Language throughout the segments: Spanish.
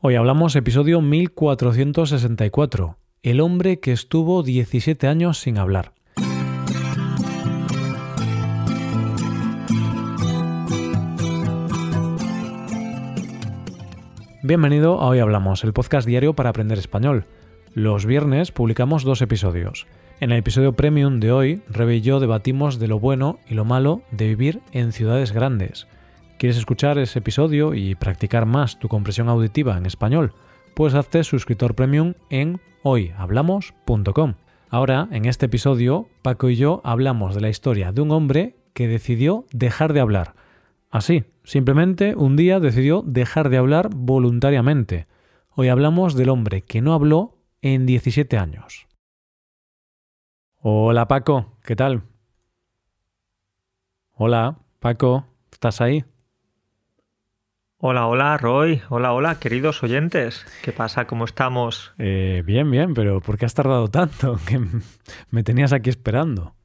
Hoy hablamos episodio 1464, El hombre que estuvo 17 años sin hablar. Bienvenido a Hoy Hablamos, el podcast diario para aprender español. Los viernes publicamos dos episodios. En el episodio premium de hoy, Rebe y yo debatimos de lo bueno y lo malo de vivir en ciudades grandes. ¿Quieres escuchar ese episodio y practicar más tu compresión auditiva en español? Pues hazte suscriptor premium en hoyhablamos.com. Ahora, en este episodio, Paco y yo hablamos de la historia de un hombre que decidió dejar de hablar. Así, simplemente un día decidió dejar de hablar voluntariamente. Hoy hablamos del hombre que no habló en 17 años. Hola Paco, ¿qué tal? Hola, Paco, ¿estás ahí? Hola, hola, Roy. Hola, hola, queridos oyentes. ¿Qué pasa? ¿Cómo estamos? Eh, bien, bien, pero ¿por qué has tardado tanto? Que me tenías aquí esperando.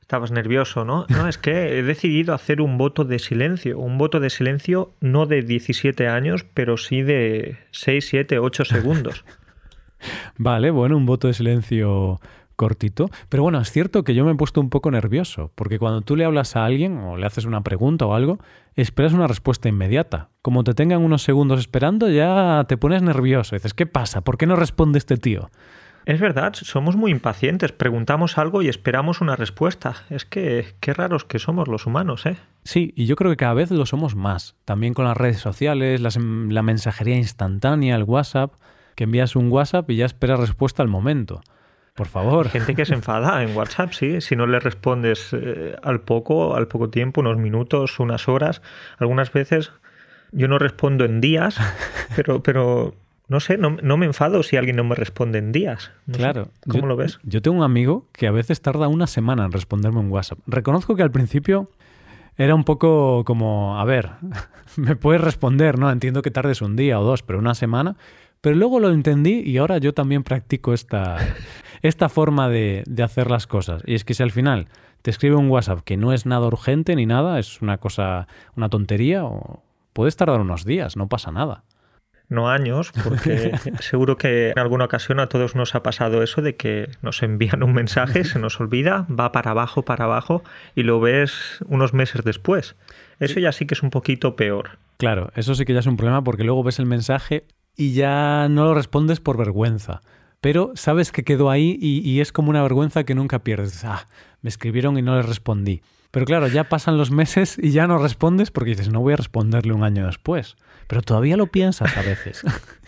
Estabas nervioso, ¿no? No, es que he decidido hacer un voto de silencio. Un voto de silencio no de 17 años, pero sí de 6, 7, 8 segundos. vale, bueno, un voto de silencio cortito. Pero bueno, es cierto que yo me he puesto un poco nervioso, porque cuando tú le hablas a alguien o le haces una pregunta o algo, esperas una respuesta inmediata. Como te tengan unos segundos esperando, ya te pones nervioso. dices, ¿qué pasa? ¿Por qué no responde este tío? Es verdad, somos muy impacientes. Preguntamos algo y esperamos una respuesta. Es que qué raros que somos los humanos, ¿eh? Sí, y yo creo que cada vez lo somos más. También con las redes sociales, la mensajería instantánea, el WhatsApp, que envías un WhatsApp y ya esperas respuesta al momento. Por favor. Gente que se enfada en WhatsApp, sí. Si no le respondes eh, al poco, al poco tiempo, unos minutos, unas horas. Algunas veces yo no respondo en días, pero, pero no sé, no, me enfado si alguien no me responde en días. claro. ¿Cómo lo ves? Yo tengo un amigo que a veces tarda una semana en responderme un WhatsApp. Reconozco que al principio era un poco como, a ver, me puedes responder, ¿no? Entiendo que tardes un día o dos, pero una semana. Pero luego lo entendí y ahora yo también practico esta, esta forma de, de, hacer las cosas. Y es que si al final te escribe un WhatsApp que no es nada urgente ni nada, es una cosa, una tontería, o puedes tardar unos días, no pasa nada. No años, porque seguro que en alguna ocasión a todos nos ha pasado eso de que nos envían un mensaje, se nos olvida, va para abajo, para abajo, y lo ves unos meses después. Eso ya sí que es un poquito peor. Claro, eso sí que ya es un problema porque luego ves el mensaje y ya no lo respondes por vergüenza pero sabes que quedó ahí y, es como una vergüenza que nunca pierdes. Ah, me escribieron y no les respondí. Pero claro, ya pasan los meses y ya no respondes porque dices, no voy a responderle un año después. Pero todavía lo piensas a veces.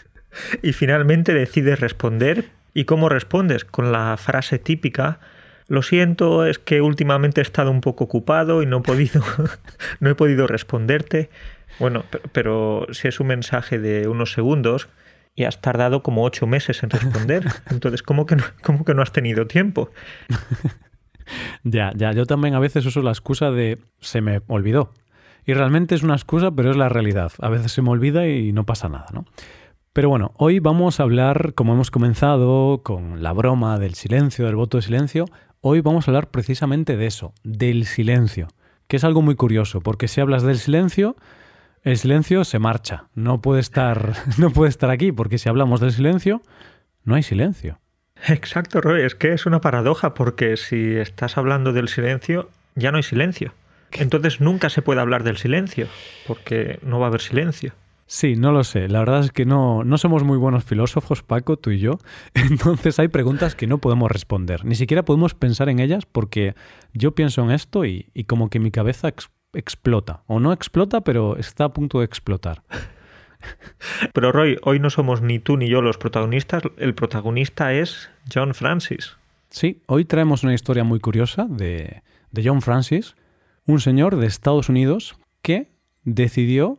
y finalmente decides responder. ¿Y cómo respondes? Con la frase típica, lo siento, es que últimamente he estado un poco ocupado y no he podido, no he podido responderte. Bueno, pero si es un mensaje de unos segundos, y has tardado como ocho meses en responder. Entonces, ¿cómo que no, cómo que no has tenido tiempo? ya, ya, yo también a veces uso la excusa de se me olvidó. Y realmente es una excusa, pero es la realidad. A veces se me olvida y no pasa nada, ¿no? Pero bueno, hoy vamos a hablar, como hemos comenzado, con la broma del silencio, del voto de silencio, hoy vamos a hablar precisamente de eso, del silencio, que es algo muy curioso, porque si hablas del silencio, el silencio se marcha. No puede estar, no puede estar aquí, porque si hablamos del silencio, no hay silencio. Exacto, Roy. Es que es una paradoja, porque si estás hablando del silencio, ya no hay silencio. Entonces nunca se puede hablar del silencio, porque no va a haber silencio. Sí, no lo sé. La verdad es que no, no somos muy buenos filósofos, Paco, tú y yo. Entonces hay preguntas que no podemos responder. Ni siquiera podemos pensar en ellas porque yo pienso en esto y, y como que mi cabeza explota. O no explota, pero está a punto de explotar. Pero Roy, hoy no somos ni tú ni yo los protagonistas. El protagonista es John Francis. Sí, hoy traemos una historia muy curiosa de, de John Francis, un señor de Estados Unidos que decidió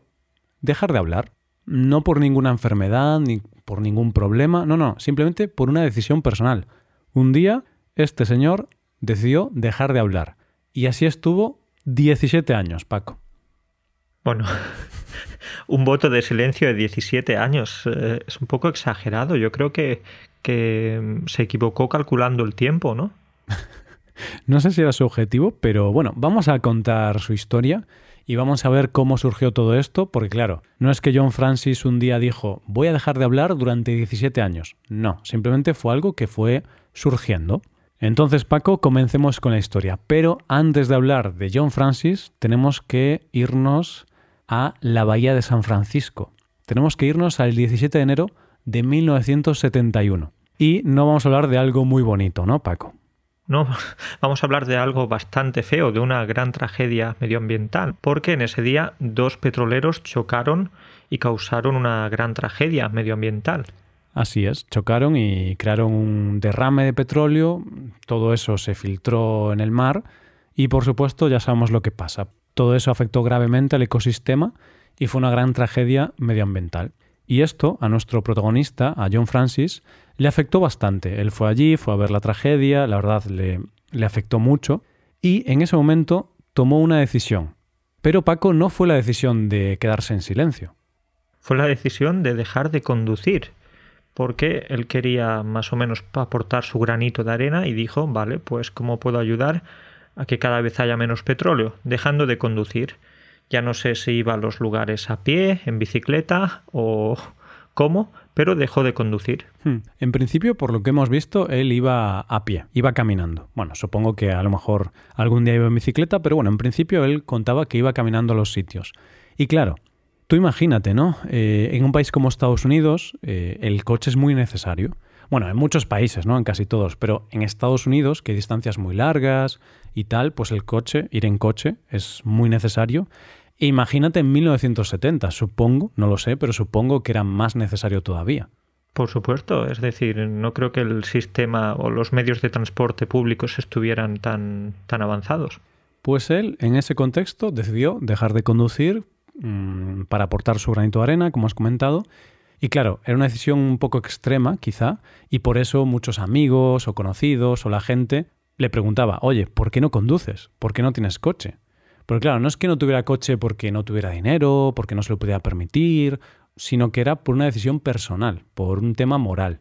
dejar de hablar. No por ninguna enfermedad ni por ningún problema, no, no, simplemente por una decisión personal. Un día, este señor decidió dejar de hablar. Y así estuvo 17 años, Paco. Bueno, un voto de silencio de 17 años eh, es un poco exagerado. Yo creo que, que mm, se equivocó calculando el tiempo, ¿no? no sé si era su objetivo, pero bueno, vamos a contar su historia Y vamos a ver cómo surgió todo esto, porque claro, no es que John Francis un día dijo, voy a dejar de hablar durante 17 años. No, simplemente fue algo que fue surgiendo. Entonces, Paco, comencemos con la historia. Pero antes de hablar de John Francis, tenemos que irnos a la Bahía de San Francisco. Tenemos que irnos al 17 de enero de 1971. Y no vamos a hablar de algo muy bonito, ¿no, Paco? No, vamos a hablar de algo bastante feo, de una gran tragedia medioambiental, porque en ese día dos petroleros chocaron y causaron una gran tragedia medioambiental. Así es, chocaron y crearon un derrame de petróleo, todo eso se filtró en el mar y por supuesto ya sabemos lo que pasa. Todo eso afectó gravemente al ecosistema y fue una gran tragedia medioambiental. Y esto a nuestro protagonista, a John Francis, le afectó bastante. Él fue allí, fue a ver la tragedia, la verdad le, le afectó mucho y en ese momento tomó una decisión. Pero Paco no fue la decisión de quedarse en silencio. Fue la decisión de dejar de conducir, porque él quería más o menos aportar su granito de arena y dijo, vale, pues ¿cómo puedo ayudar a que cada vez haya menos petróleo? Dejando de conducir. Ya no sé si iba a los lugares a pie, en bicicleta o cómo, pero dejó de conducir. Hmm. En principio, por lo que hemos visto, él iba a pie, iba caminando. Bueno, supongo que a lo mejor algún día iba en bicicleta, pero bueno, en principio él contaba que iba caminando a los sitios. Y claro, tú imagínate, ¿no? Eh, en un país como Estados Unidos, eh, el coche es muy necesario. Bueno, en muchos países, ¿no? En casi todos, pero en Estados Unidos, que hay distancias muy largas y tal, pues el coche, ir en coche, es muy necesario. E imagínate en 1970, supongo, no lo sé, pero supongo que era más necesario todavía. Por supuesto, es decir, no creo que el sistema o los medios de transporte públicos estuvieran tan, tan avanzados. Pues él, en ese contexto, decidió dejar de conducir mmm, para aportar su granito de arena, como has comentado, y claro, era una decisión un poco extrema, quizá, y por eso muchos amigos o conocidos o la gente le preguntaba, oye, ¿por qué no conduces? ¿Por qué no tienes coche? Porque claro, no es que no tuviera coche porque no tuviera dinero, porque no se lo pudiera permitir, sino que era por una decisión personal, por un tema moral.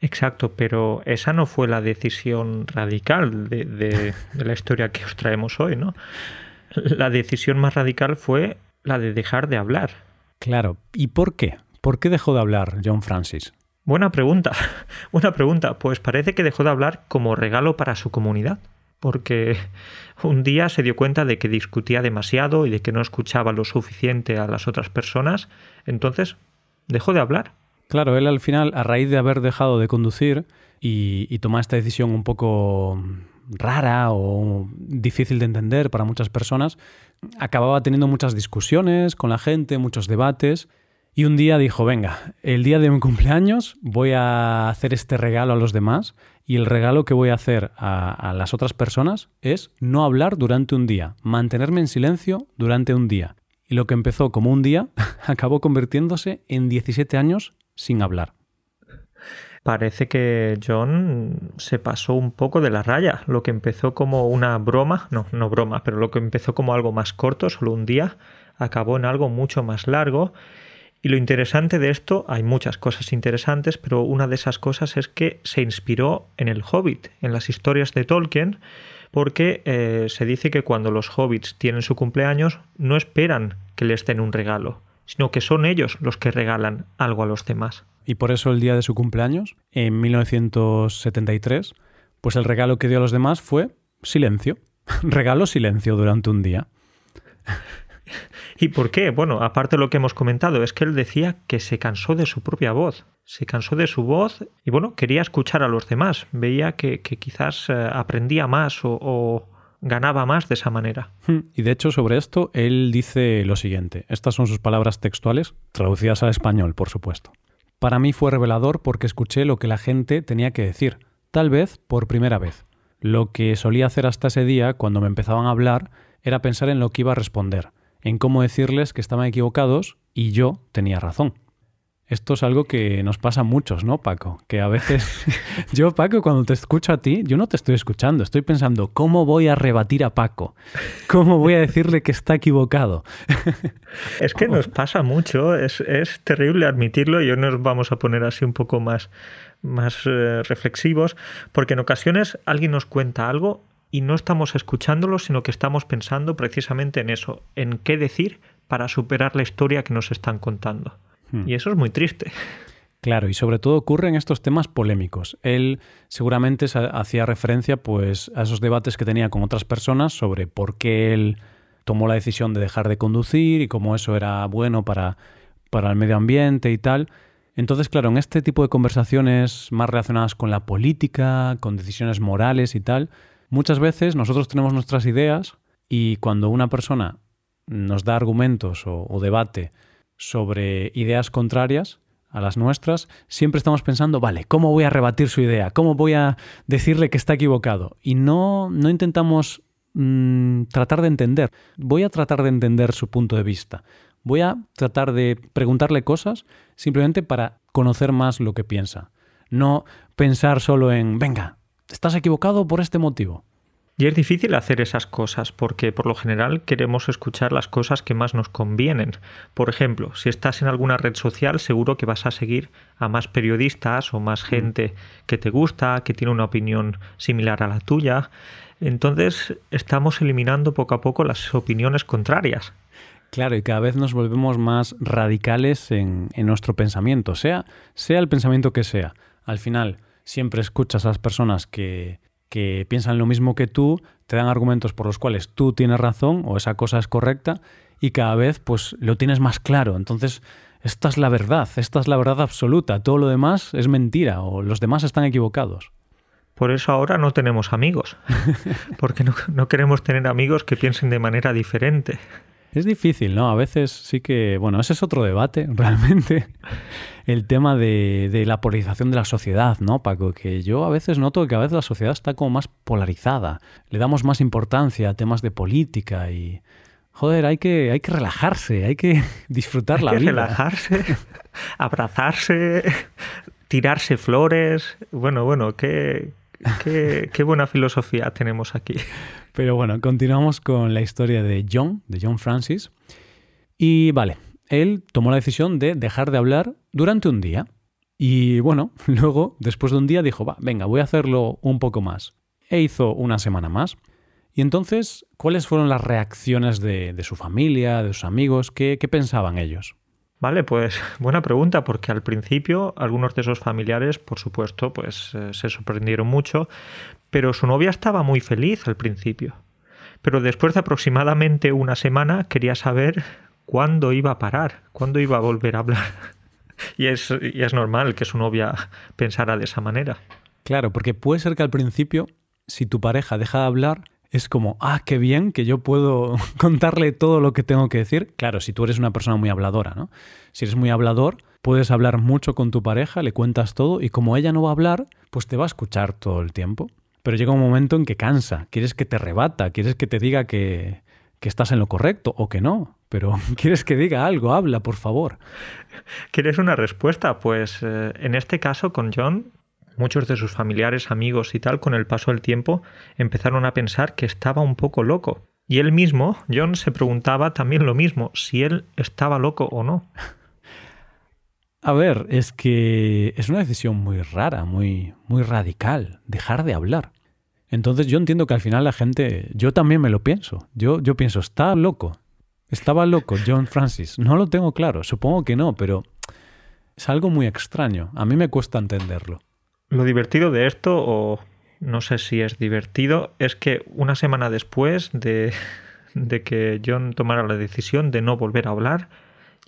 Exacto, pero esa no fue la decisión radical de, la historia que os traemos hoy, ¿no? La decisión más radical fue la de dejar de hablar. Claro, ¿y por qué? ¿Por qué dejó de hablar John Francis? Buena pregunta, buena pregunta. Pues parece que dejó de hablar como regalo para su comunidad porque un día se dio cuenta de que discutía demasiado y de que no escuchaba lo suficiente a las otras personas, entonces dejó de hablar. Claro, él al final, a raíz de haber dejado de conducir y, y tomar esta decisión un poco rara o difícil de entender para muchas personas, acababa teniendo muchas discusiones con la gente, muchos debates, y un día dijo, venga, el día de mi cumpleaños voy a hacer este regalo a los demás y el regalo que voy a hacer a, a, las otras personas es no hablar durante un día, mantenerme en silencio durante un día. Y lo que empezó como un día acabó convirtiéndose en 17 años sin hablar. Parece que John se pasó un poco de la raya. Lo que empezó como una broma, no, no broma, pero lo que empezó como algo más corto, solo un día, acabó en algo mucho más largo y lo interesante de esto, hay muchas cosas interesantes, pero una de esas cosas es que se inspiró en el Hobbit, en las historias de Tolkien, porque eh, se dice que cuando los hobbits tienen su cumpleaños no esperan que les den un regalo, sino que son ellos los que regalan algo a los demás. Y por eso el día de su cumpleaños, en 1973, pues el regalo que dio a los demás fue silencio. Regalo silencio durante un día. ¿Y por qué? Bueno, aparte de lo que hemos comentado, es que él decía que se cansó de su propia voz. Se cansó de su voz y bueno, quería escuchar a los demás. Veía que, que quizás eh, aprendía más o, o ganaba más de esa manera. Hmm, y de hecho sobre esto él dice lo siguiente. Estas son sus palabras textuales, traducidas al español, por supuesto. Para mí fue revelador porque escuché lo que la gente tenía que decir, tal vez por primera vez. Lo que solía hacer hasta ese día, cuando me empezaban a hablar, era pensar en lo que iba a responder en cómo decirles que estaban equivocados y yo tenía razón. Esto es algo que nos pasa a muchos, ¿no, Paco? Que a veces yo, Paco, cuando te escucho a ti, yo no te estoy escuchando, estoy pensando, ¿cómo voy a rebatir a Paco? ¿Cómo voy a decirle que está equivocado? Es que nos pasa mucho, es, es terrible admitirlo y hoy nos vamos a poner así un poco más, más eh, reflexivos, porque en ocasiones alguien nos cuenta algo y no estamos escuchándolo, sino que estamos pensando precisamente en eso, en qué decir para superar la historia que nos están contando. Hmm. Y eso es muy triste. Claro, y sobre todo ocurre en estos temas polémicos. Él seguramente hacía referencia pues, a esos debates que tenía con otras personas sobre por qué él tomó la decisión de dejar de conducir y cómo eso era bueno para, para el medio ambiente y tal. Entonces, claro, en este tipo de conversaciones más relacionadas con la política, con decisiones morales y tal, muchas veces nosotros tenemos nuestras ideas y cuando una persona nos da argumentos o debate sobre ideas contrarias, a las nuestras, siempre estamos pensando, vale, ¿cómo voy a rebatir su idea? ¿Cómo voy a decirle que está equivocado? Y no, no intentamos mm, tratar de entender. Voy a tratar de entender su punto de vista. Voy a tratar de preguntarle cosas simplemente para conocer más lo que piensa. No pensar solo en, venga, estás equivocado por este motivo. Y es difícil hacer esas cosas porque por lo general queremos escuchar las cosas que más nos convienen. Por ejemplo, si estás en alguna red social seguro que vas a seguir a más periodistas o más mm. gente que te gusta, que tiene una opinión similar a la tuya. Entonces estamos eliminando poco a poco las opiniones contrarias. Claro, y cada vez nos volvemos más radicales en, nuestro pensamiento, sea, sea el pensamiento que sea. Al final, siempre escuchas a las personas que, que piensan lo mismo que tú, te dan argumentos por los cuales tú tienes razón o esa cosa es correcta y cada vez pues lo tienes más claro. Entonces, esta es la verdad, esta es la verdad absoluta, todo lo demás es mentira o los demás están equivocados. Por eso ahora no tenemos amigos, porque no, no queremos tener amigos que piensen de manera diferente. Es difícil, ¿no? A veces sí que, bueno, ese es otro debate, realmente, el tema de, la polarización de la sociedad, ¿no, Paco? Que yo a veces noto que a veces la sociedad está como más polarizada, le damos más importancia a temas de política y, joder, hay que, hay que relajarse, hay que disfrutar la vida. Relajarse, abrazarse, tirarse flores, bueno, bueno, qué, qué, buena filosofía tenemos aquí. Pero bueno, continuamos con la historia de John, de John Francis. Y vale, él tomó la decisión de dejar de hablar durante un día. Y bueno, luego, después de un día, dijo, va, venga, voy a hacerlo un poco más. E hizo una semana más. Y entonces, ¿cuáles fueron las reacciones de, su familia, de sus amigos? ¿Qué, ¿Qué, pensaban ellos? Vale, pues buena pregunta, porque al principio algunos de esos familiares, por supuesto, pues eh, se sorprendieron mucho, pero su novia estaba muy feliz al principio. Pero después de aproximadamente una semana quería saber cuándo iba a parar, cuándo iba a volver a hablar. y, es, y es normal que su novia pensara de esa manera. Claro, porque puede ser que al principio, si tu pareja deja de hablar, es como, ah, qué bien que yo puedo contarle todo lo que tengo que decir. Claro, si tú eres una persona muy habladora, ¿no? Si eres muy hablador, puedes hablar mucho con tu pareja, le cuentas todo y como ella no va a hablar, pues te va a escuchar todo el tiempo. Pero llega un momento en que cansa, quieres que te rebata, quieres que te diga que, estás en lo correcto o que no, pero quieres que diga algo, habla, por favor. ¿Quieres una respuesta? Pues eh, en este caso con John, muchos de sus familiares, amigos y tal, con el paso del tiempo, empezaron a pensar que estaba un poco loco. Y él mismo, John, se preguntaba también lo mismo, si él estaba loco o no. A ver, es que es una decisión muy rara, muy, muy radical, dejar de hablar. Entonces yo entiendo que al final la gente, yo también me lo pienso. Yo, yo pienso, está loco. Estaba loco John Francis. No lo tengo claro, supongo que no, pero es algo muy extraño. A mí me cuesta entenderlo. Lo divertido de esto, o no sé si es divertido, es que una semana después de, de que John tomara la decisión de no volver a hablar,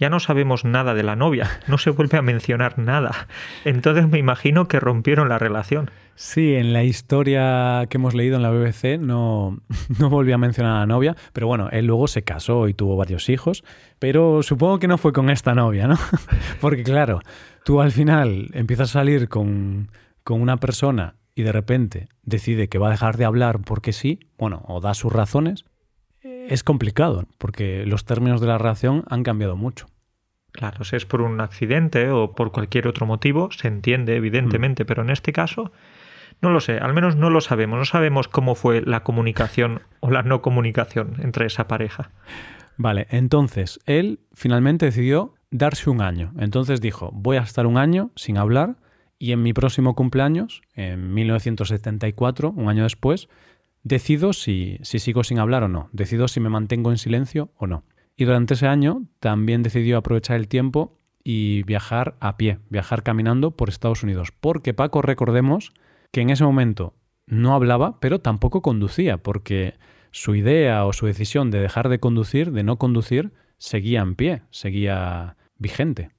ya no sabemos nada de la novia, no se vuelve a mencionar nada. Entonces me imagino que rompieron la relación. Sí, en la historia que hemos leído en la BBC no, no volvió a mencionar a la novia, pero bueno, él luego se casó y tuvo varios hijos, pero supongo que no fue con esta novia, ¿no? Porque claro, tú al final empiezas a salir con, con una persona y de repente decide que va a dejar de hablar porque sí, bueno, o da sus razones, es complicado, porque los términos de la relación han cambiado mucho. Claro, si es por un accidente o por cualquier otro motivo, se entiende, evidentemente, mm. pero en este caso, no lo sé, al menos no lo sabemos, no sabemos cómo fue la comunicación o la no comunicación entre esa pareja. Vale, entonces él finalmente decidió darse un año. Entonces dijo, voy a estar un año sin hablar y en mi próximo cumpleaños, en 1974, un año después, decido si, si sigo sin hablar o no, decido si me mantengo en silencio o no. Y durante ese año también decidió aprovechar el tiempo y viajar a pie, viajar caminando por Estados Unidos. Porque Paco, recordemos que en ese momento no hablaba, pero tampoco conducía, porque su idea o su decisión de dejar de conducir, de no conducir, seguía en pie, seguía vigente.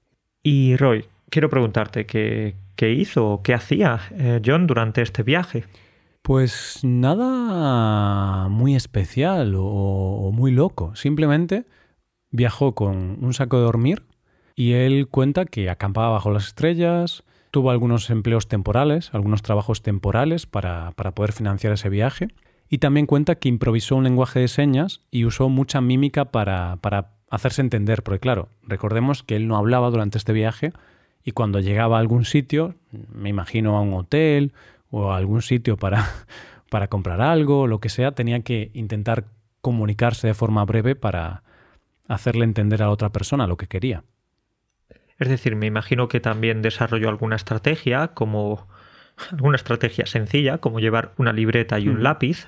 Y Roy, quiero preguntarte qué, hizo o qué hacía eh, John durante este viaje. Pues nada muy especial o, muy loco. Simplemente viajó con un saco de dormir y él cuenta que acampaba bajo las estrellas, tuvo algunos empleos temporales, algunos trabajos temporales para, para poder financiar ese viaje y también cuenta que improvisó un lenguaje de señas y usó mucha mímica para, para hacerse entender, porque claro, recordemos que él no hablaba durante este viaje y cuando llegaba a algún sitio, me imagino a un hotel o a algún sitio para, para comprar algo, lo que sea, tenía que intentar comunicarse de forma breve para hacerle entender a la otra persona lo que quería. Es decir, me imagino que también desarrolló alguna estrategia, como alguna estrategia sencilla, como llevar una libreta y un mm. lápiz,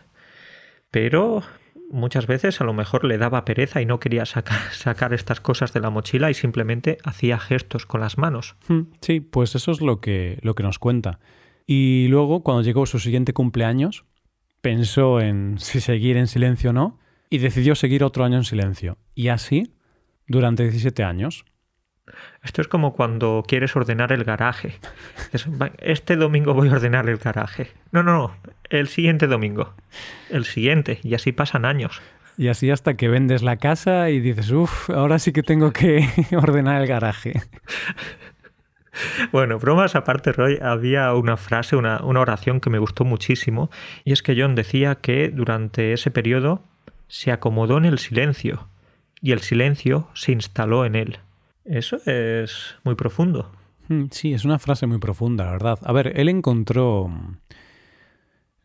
pero muchas veces a lo mejor le daba pereza y no quería sacar, sacar, estas cosas de la mochila y simplemente hacía gestos con las manos. Mm, sí, pues eso es lo que, lo que nos cuenta. Y luego, cuando llegó su siguiente cumpleaños, pensó en si seguir en silencio o no y decidió seguir otro año en silencio. Y así, durante 17 años. Esto es como cuando quieres ordenar el garaje. Este domingo voy a ordenar el garaje. No, no, no. El siguiente domingo. El siguiente. Y así pasan años. Y así hasta que vendes la casa y dices, uff, ahora sí que tengo que ordenar el garaje. Bueno, bromas aparte, Roy, había una frase, una, oración que me gustó muchísimo, y es que John decía que durante ese periodo se acomodó en el silencio, y el silencio se instaló en él. Eso es muy profundo. Mm, sí, es una frase muy profunda, la verdad. A ver, él encontró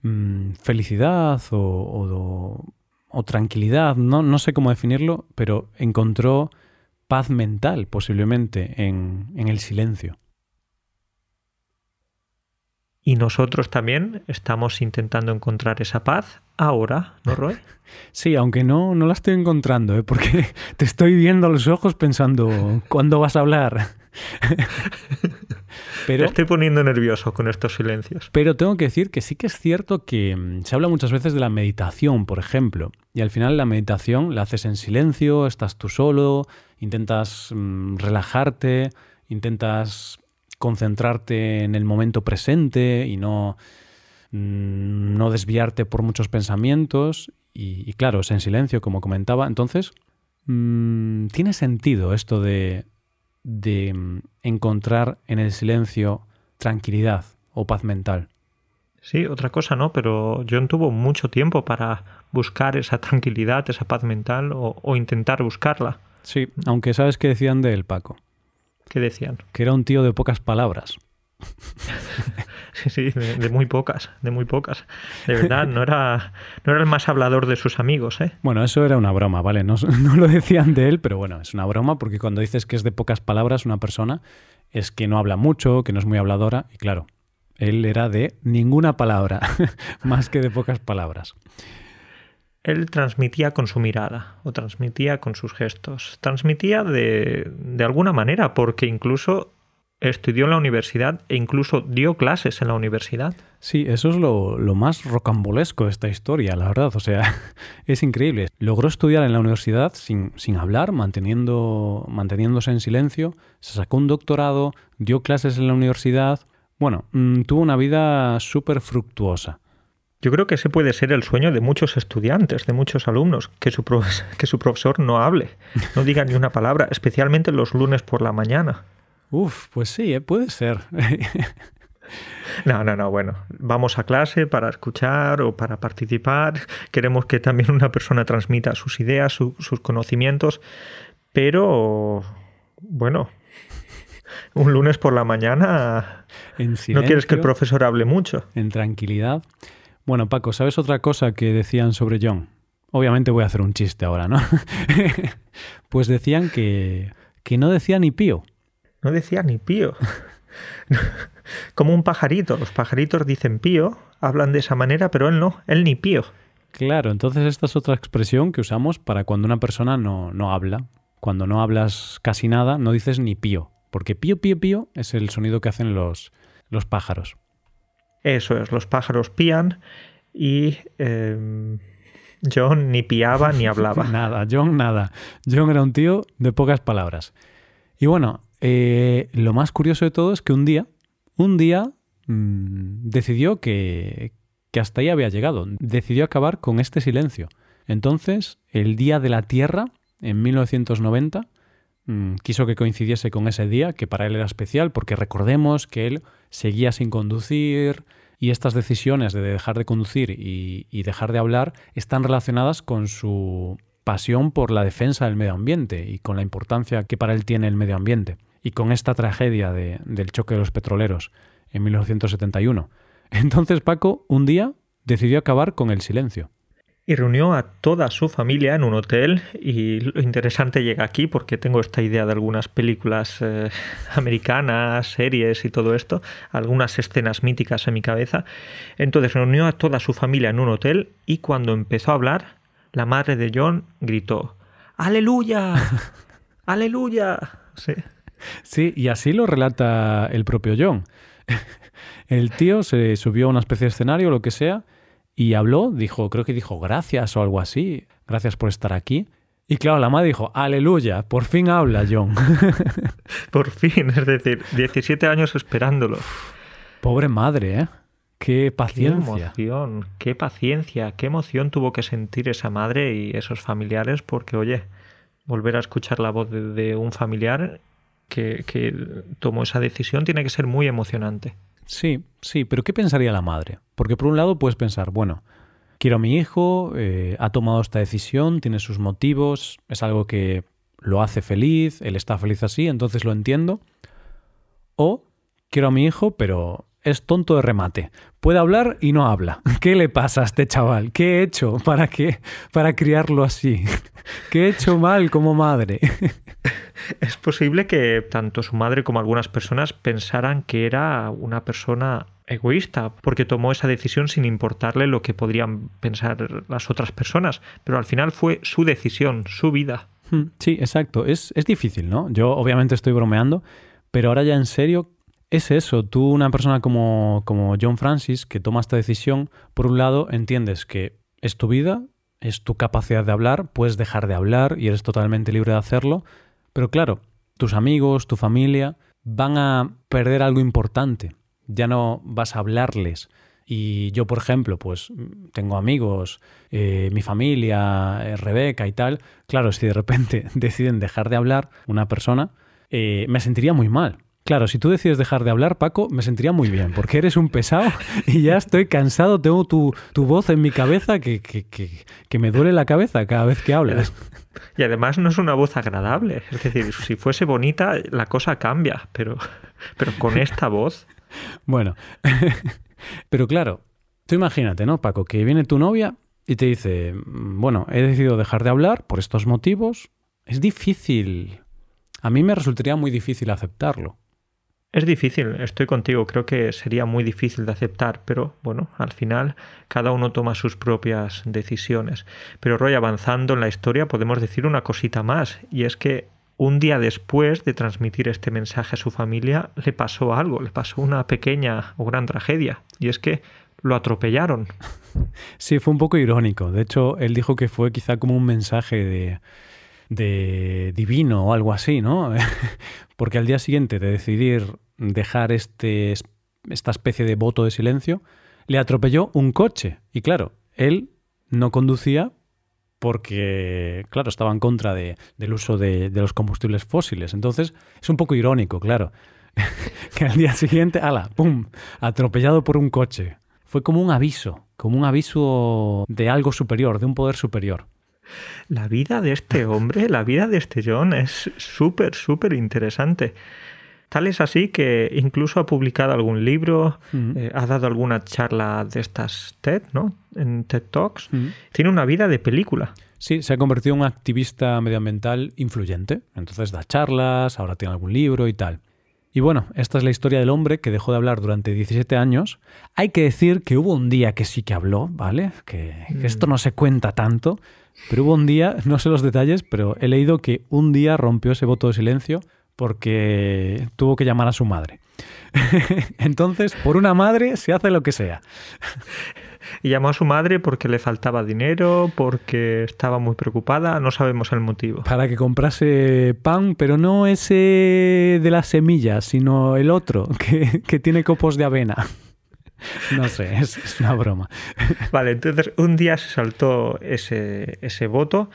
mm, felicidad o, o, tranquilidad, no, no sé cómo definirlo, pero encontró paz mental posiblemente en, en el silencio. Y nosotros también estamos intentando encontrar esa paz ahora, ¿no, Roy? Sí, aunque no, no la estoy encontrando, ¿eh? porque te estoy viendo a los ojos pensando, ¿cuándo vas a hablar? pero, estoy poniendo nervioso con estos silencios. Pero tengo que decir que sí que es cierto que mm, se habla muchas veces de la meditación, por ejemplo, y al final la meditación la haces en silencio, estás tú solo, intentas mm, relajarte, intentas concentrarte en el momento presente y no, no desviarte por muchos pensamientos. Y, claro, es en silencio, como comentaba. Entonces, tiene sentido esto de, de mm, encontrar en el silencio tranquilidad o paz mental. Sí, otra cosa no, pero John tuvo mucho tiempo para buscar esa tranquilidad, esa paz mental o, intentar buscarla. Sí, aunque sabes que decían de él, Paco. ¿Qué decían? Que era un tío de pocas palabras. sí, sí, de, muy pocas, de muy pocas. De verdad, no era, no era el más hablador de sus amigos, ¿eh? Bueno, eso era una broma, ¿vale? No, no lo decían de él, pero bueno, es una broma porque cuando dices que es de pocas palabras una persona, es que no habla mucho, que no es muy habladora, y claro, él era de ninguna palabra, más que de pocas palabras. Él transmitía con su mirada o transmitía con sus gestos. Transmitía de, de alguna manera, porque incluso estudió en la universidad e incluso dio clases en la universidad. Sí, eso es lo, más rocambolesco de esta historia, la verdad. O sea, es increíble. Logró estudiar en la universidad sin, sin hablar, manteniendo, manteniéndose en silencio, se sacó un doctorado, dio clases en la universidad. Bueno, mm, tuvo una vida súper fructuosa. Yo creo que ese puede ser el sueño de muchos estudiantes, de muchos alumnos, que su, que su profesor no hable, no diga ni una palabra, especialmente los lunes por la mañana. Uf, pues sí, ¿eh? puede ser. No, no, no, bueno, vamos a clase para escuchar o para participar, queremos que también una persona transmita sus ideas, sus conocimientos, pero bueno, un lunes por la mañana no quieres que el profesor hable mucho. En tranquilidad. Bueno, Paco, ¿sabes otra cosa que decían sobre John? Obviamente voy a hacer un chiste ahora, ¿no? pues decían que, que no decía ni pío. No decía ni pío. Como un pajarito. Los pajaritos dicen pío, hablan de esa manera, pero él no, él ni pío. Claro, entonces esta es otra expresión que usamos para cuando una persona no, no habla. Cuando no hablas casi nada, no dices ni pío, porque pío, pío, pío es el sonido que hacen los, los pájaros. Eso es, los pájaros pían y eh, John ni piaba ni hablaba. nada, John nada. John era un tío de pocas palabras. Y bueno, eh, lo más curioso de todo es que un día, un día mmm, decidió que, hasta ahí había llegado. Decidió acabar con este silencio. Entonces, el Día de la Tierra, en 1990, mmm, quiso que coincidiese con ese día, que para él era especial, porque recordemos que él seguía sin conducir y estas decisiones de dejar de conducir y dejar de hablar están relacionadas con su pasión por la defensa del medio ambiente y con la importancia que para él tiene el medio ambiente. Y con esta tragedia de, del choque de los petroleros en 1971. Entonces Paco un día decidió acabar con el silencio. Y reunió a toda su familia en un hotel y lo interesante llega aquí porque tengo esta idea de algunas películas eh, americanas, series y todo esto, algunas escenas míticas en mi cabeza. Entonces reunió a toda su familia en un hotel y cuando empezó a hablar, la madre de John gritó, ¡Aleluya! ¡Aleluya! Sí. Sí, y así lo relata el propio John. El tío se subió a una especie de escenario, lo que sea, y habló, dijo, creo que dijo gracias o algo así, gracias por estar aquí. Y claro, la madre dijo, aleluya, por fin habla John. por fin, es decir, 17 años esperándolo. Pobre madre, ¿eh? Qué paciencia. Qué emoción, qué paciencia, qué emoción tuvo que sentir esa madre y esos familiares, porque oye, volver a escuchar la voz de, de un familiar que, tomó esa decisión tiene que ser muy emocionante. Sí, sí, pero ¿qué pensaría la madre? Porque por un lado puedes pensar, bueno, quiero a mi hijo, eh, ha tomado esta decisión, tiene sus motivos, es algo que lo hace feliz, él está feliz así, entonces lo entiendo. O quiero a mi hijo, pero es tonto de remate. Puede hablar y no habla. ¿Qué le pasa a este chaval? ¿Qué he hecho para que para criarlo así? ¿Qué he hecho mal como madre? Es posible que tanto su madre como algunas personas pensaran que era una persona egoísta, porque tomó esa decisión sin importarle lo que podrían pensar las otras personas, pero al final fue su decisión, su vida. Sí, exacto. Es, es difícil, ¿no? Yo obviamente estoy bromeando, pero ahora ya en serio, es eso. Tú, una persona como, como John Francis, que toma esta decisión, por un lado entiendes que es tu vida, es tu capacidad de hablar, puedes dejar de hablar y eres totalmente libre de hacerlo, pero claro, tus amigos, tu familia van a perder algo importante. Ya no vas a hablarles. Y yo, por ejemplo, pues tengo amigos, eh, mi familia, eh, Rebeca y tal. Claro, si de repente deciden dejar de hablar una persona, eh, me sentiría muy mal. Claro, si tú decides dejar de hablar, Paco, me sentiría muy bien, porque eres un pesado y ya estoy cansado, tengo tu, tu voz en mi cabeza que, que, que, que, me duele la cabeza cada vez que hablas. Y además no es una voz agradable, es decir, si fuese bonita la cosa cambia, pero, pero con esta voz... Bueno, pero claro, tú imagínate, ¿no, Paco? Que viene tu novia y te dice, bueno, he decidido dejar de hablar por estos motivos. Es difícil. A mí me resultaría muy difícil aceptarlo. Es difícil, estoy contigo, creo que sería muy difícil de aceptar, pero bueno, al final cada uno toma sus propias decisiones. Pero Roy, avanzando en la historia, podemos decir una cosita más, y es que un día después de transmitir este mensaje a su familia, le pasó algo, le pasó una pequeña o gran tragedia, y es que lo atropellaron. Sí, fue un poco irónico. De hecho, él dijo que fue quizá como un mensaje de, de divino o algo así, ¿no? Porque al día siguiente de decidir dejar este, esta especie de voto de silencio, le atropelló un coche. Y claro, él no conducía porque, claro, estaba en contra de, del uso de, de, los combustibles fósiles. Entonces, es un poco irónico, claro, que al día siguiente, ala, ¡pum!, atropellado por un coche. Fue como un aviso, como un aviso de algo superior, de un poder superior. La vida de este hombre, la vida de este John es súper, súper interesante. Tal es así que incluso ha publicado algún libro, uh -huh. eh, ha dado alguna charla de estas TED, ¿no? En TED Talks. Uh -huh. Tiene una vida de película. Sí, se ha convertido en un activista medioambiental influyente. Entonces da charlas, ahora tiene algún libro y tal. Y bueno, esta es la historia del hombre que dejó de hablar durante 17 años. Hay que decir que hubo un día que sí que habló, ¿vale? Que, que esto no se cuenta tanto, pero hubo un día, no sé los detalles, pero he leído que un día rompió ese voto de silencio porque tuvo que llamar a su madre. Entonces, por una madre se hace lo que sea. Y llamó a su madre porque le faltaba dinero, porque estaba muy preocupada, no sabemos el motivo. Para que comprase pan, pero no ese de las semillas, sino el otro, que, tiene copos de avena. No sé, es, una broma. Vale, entonces un día se saltó ese, ese voto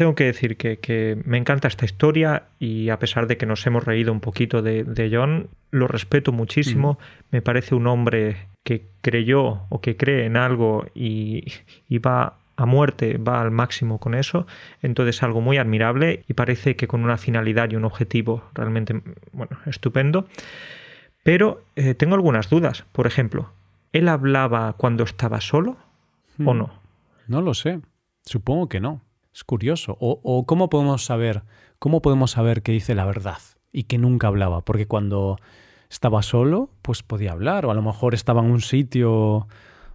tengo que decir que, me encanta esta historia y a pesar de que nos hemos reído un poquito de, John, lo respeto muchísimo. Mm. Me parece un hombre que creyó o que cree en algo y, va a muerte, va al máximo con eso. Entonces algo muy admirable y parece que con una finalidad y un objetivo realmente, bueno, estupendo. Pero eh, tengo algunas dudas. Por ejemplo, ¿él hablaba cuando estaba solo o mm. no? No lo sé. Supongo que no. Es curioso. O, cómo podemos saber, cómo podemos saber que dice la verdad y que nunca hablaba, porque cuando estaba solo, pues podía hablar, o a lo mejor estaba en un sitio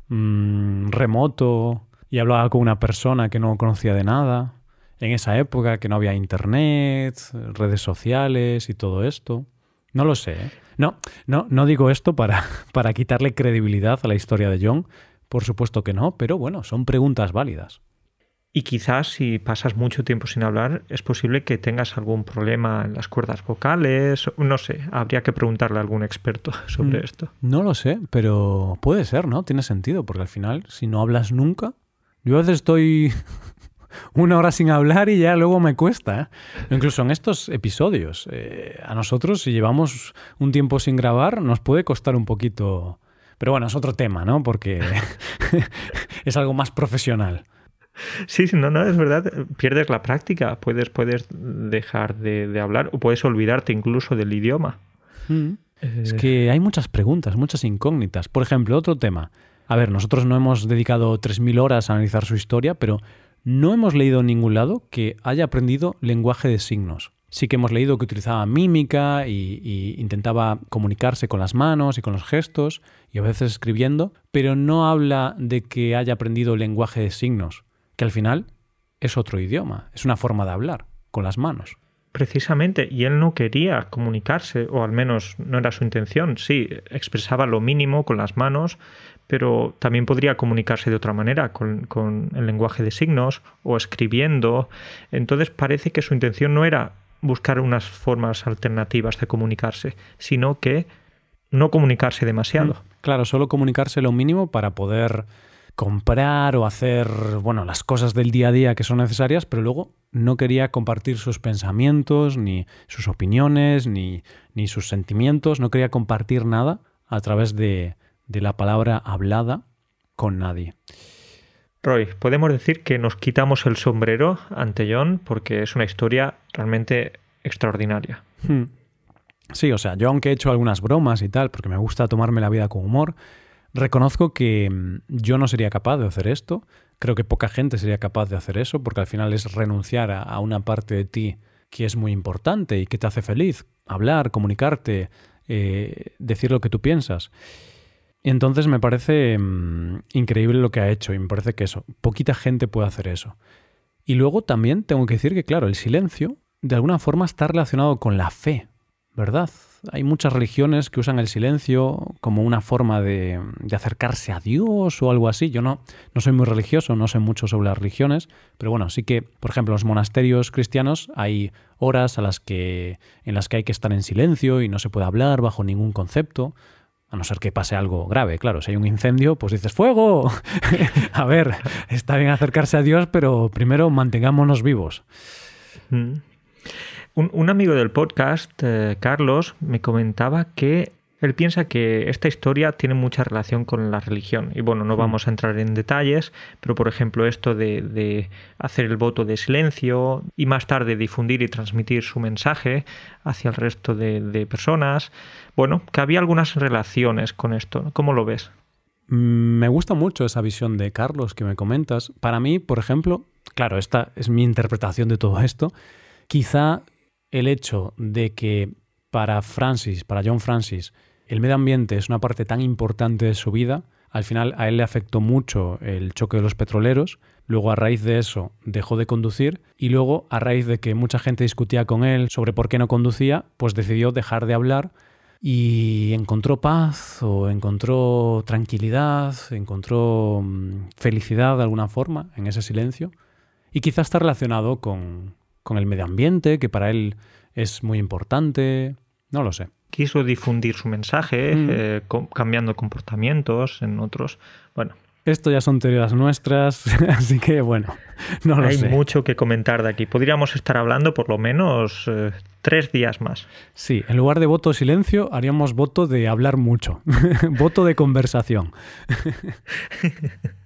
mm, remoto y hablaba con una persona que no conocía de nada. En esa época que no había internet, redes sociales y todo esto. No lo sé. ¿eh? No, no, no digo esto para, para quitarle credibilidad a la historia de John. Por supuesto que no, pero bueno, son preguntas válidas. Y quizás si pasas mucho tiempo sin hablar, es posible que tengas algún problema en las cuerdas vocales. No sé, habría que preguntarle a algún experto sobre mm, esto. No lo sé, pero puede ser, ¿no? Tiene sentido, porque al final, si no hablas nunca, yo a veces estoy una hora sin hablar y ya luego me cuesta. ¿eh? Incluso en estos episodios, eh, a nosotros si llevamos un tiempo sin grabar, nos puede costar un poquito... Pero bueno, es otro tema, ¿no? Porque es algo más profesional. Sí, no, no, es verdad. Pierdes la práctica. Puedes, puedes dejar de, hablar o puedes olvidarte incluso del idioma. Mm. Es que hay muchas preguntas, muchas incógnitas. Por ejemplo, otro tema. A ver, nosotros no hemos dedicado 3.000 horas a analizar su historia, pero no hemos leído en ningún lado que haya aprendido lenguaje de signos. Sí que hemos leído que utilizaba mímica y, y, intentaba comunicarse con las manos y con los gestos y a veces escribiendo, pero no habla de que haya aprendido lenguaje de signos que al final es otro idioma, es una forma de hablar con las manos. Precisamente, y él no quería comunicarse, o al menos no era su intención. Sí, expresaba lo mínimo con las manos, pero también podría comunicarse de otra manera, con, el lenguaje de signos o escribiendo. Entonces parece que su intención no era buscar unas formas alternativas de comunicarse, sino que no comunicarse demasiado. Mm, claro, solo comunicarse lo mínimo para poder comprar o hacer, bueno, las cosas del día a día que son necesarias, pero luego no quería compartir sus pensamientos, ni sus opiniones, ni, ni sus sentimientos, no quería compartir nada a través de, de la palabra hablada con nadie. Roy, podemos decir que nos quitamos el sombrero ante John porque es una historia realmente extraordinaria. Hmm. Sí, o sea, yo aunque he hecho algunas bromas y tal, porque me gusta tomarme la vida con humor, Reconozco que mm, yo no sería capaz de hacer esto. Creo que poca gente sería capaz de hacer eso, porque al final es renunciar a, una parte de ti que es muy importante y que te hace feliz. Hablar, comunicarte, eh, decir lo que tú piensas. Entonces me parece mm, increíble lo que ha hecho y me parece que eso, poquita gente puede hacer eso. Y luego también tengo que decir que, claro, el silencio de alguna forma está relacionado con la fe, ¿verdad? Hay muchas religiones que usan el silencio como una forma de, acercarse a Dios o algo así. Yo no, no soy muy religioso, no sé mucho sobre las religiones, pero bueno, sí que, por ejemplo, en los monasterios cristianos hay horas a las que, en las que hay que estar en silencio y no se puede hablar bajo ningún concepto. A no ser que pase algo grave, claro. Si hay un incendio, pues dices ¡fuego! a ver, está bien acercarse a Dios, pero primero mantengámonos vivos. Mm. Un, amigo del podcast, eh, Carlos, me comentaba que él piensa que esta historia tiene mucha relación con la religión. Y bueno, no hmm. vamos a entrar en detalles, pero por ejemplo esto de, hacer el voto de silencio y más tarde difundir y transmitir su mensaje hacia el resto de, de personas. Bueno, que había algunas relaciones con esto. ¿Cómo lo ves? Mm, me gusta mucho esa visión de Carlos que me comentas. Para mí, por ejemplo, claro, esta es mi interpretación de todo esto. Quizá el hecho de que para Francis, para John Francis, el medio ambiente es una parte tan importante de su vida, al final a él le afectó mucho el choque de los petroleros, luego a raíz de eso dejó de conducir y luego a raíz de que mucha gente discutía con él sobre por qué no conducía, pues decidió dejar de hablar y encontró paz o encontró tranquilidad, encontró mm, felicidad de alguna forma en ese silencio. Y quizás está relacionado con, con el medio ambiente, que para él es muy importante, no lo sé. Quiso difundir su mensaje, Mm. eh, cambiando comportamientos en otros. Bueno, Esto ya son teorías nuestras, así que bueno, no lo hay sé. mucho que comentar de aquí. Podríamos estar hablando por lo menos eh, tres días más. Sí, en lugar de voto silencio, haríamos voto de hablar mucho. voto de conversación.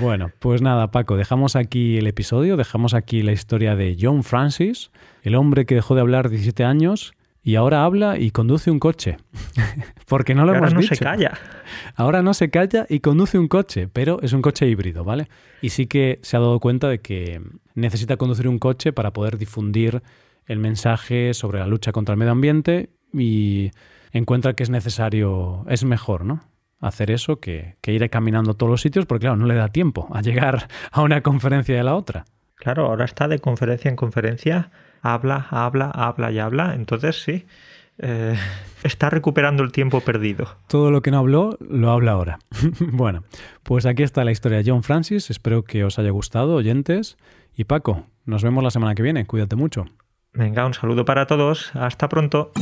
bueno, pues nada, Paco, dejamos aquí el episodio, dejamos aquí la historia de John Francis, el hombre que dejó de hablar 17 años y ahora habla y conduce un coche. Porque no lo Ahora hemos no dicho. se calla. Ahora no se calla y conduce un coche, pero es un coche híbrido, ¿vale? Y sí que se ha dado cuenta de que necesita conducir un coche para poder difundir el mensaje sobre la lucha contra el medio ambiente y encuentra que es necesario, es mejor, ¿no? Hacer eso que, que ir caminando a todos los sitios, porque claro, no le da tiempo a llegar a una conferencia de la otra. Claro, ahora está de conferencia en conferencia, habla, habla, habla y habla. Entonces sí, eh, está recuperando el tiempo perdido. Todo lo que no habló, lo habla ahora. bueno, pues aquí está la historia de John Francis. Espero que os haya gustado, oyentes. Y Paco, nos vemos la semana que viene. Cuídate mucho. Venga, un saludo para todos. Hasta pronto.